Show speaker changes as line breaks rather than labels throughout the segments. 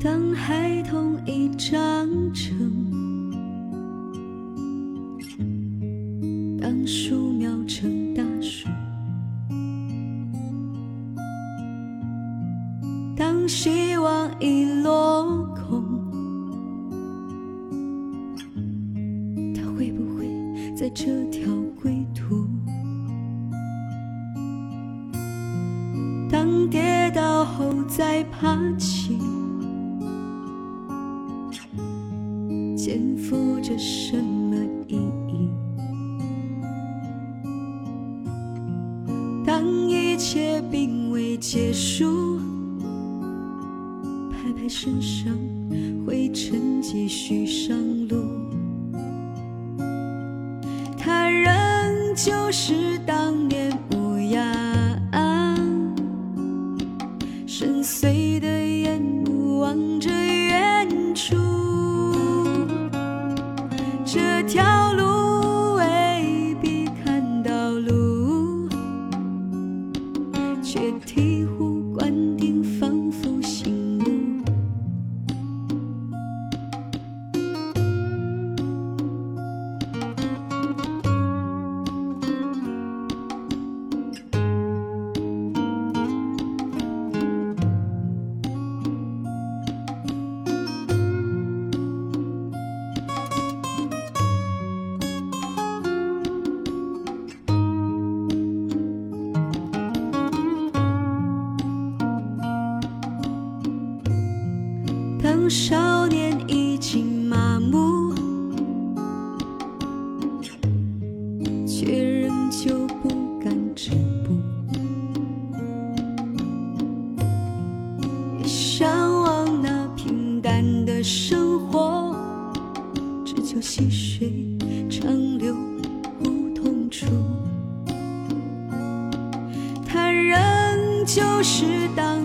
当孩童已长成，当树苗成大树，当希望已落空，他会不会在这条归途？当跌倒后再爬起，肩负着什么意义？当一切并未结束，拍拍身上灰尘，继续上路。他仍旧是当年模样。深邃的眼眸望着当少年已经麻木，却仍旧不敢止步，向往那平淡的生活，只求细水长流不痛处。他仍旧是当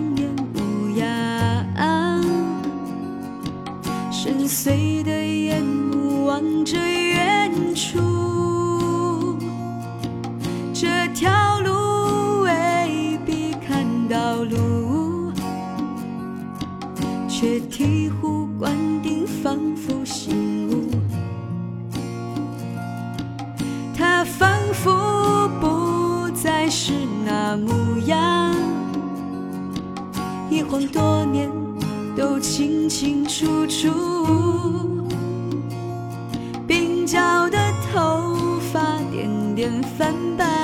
深邃的眼目望着远处，这条路未必看到路，却醍醐灌顶，仿佛醒悟。他仿佛不再是那模样，一晃多年都清清楚楚。鬓角的头发点点泛白，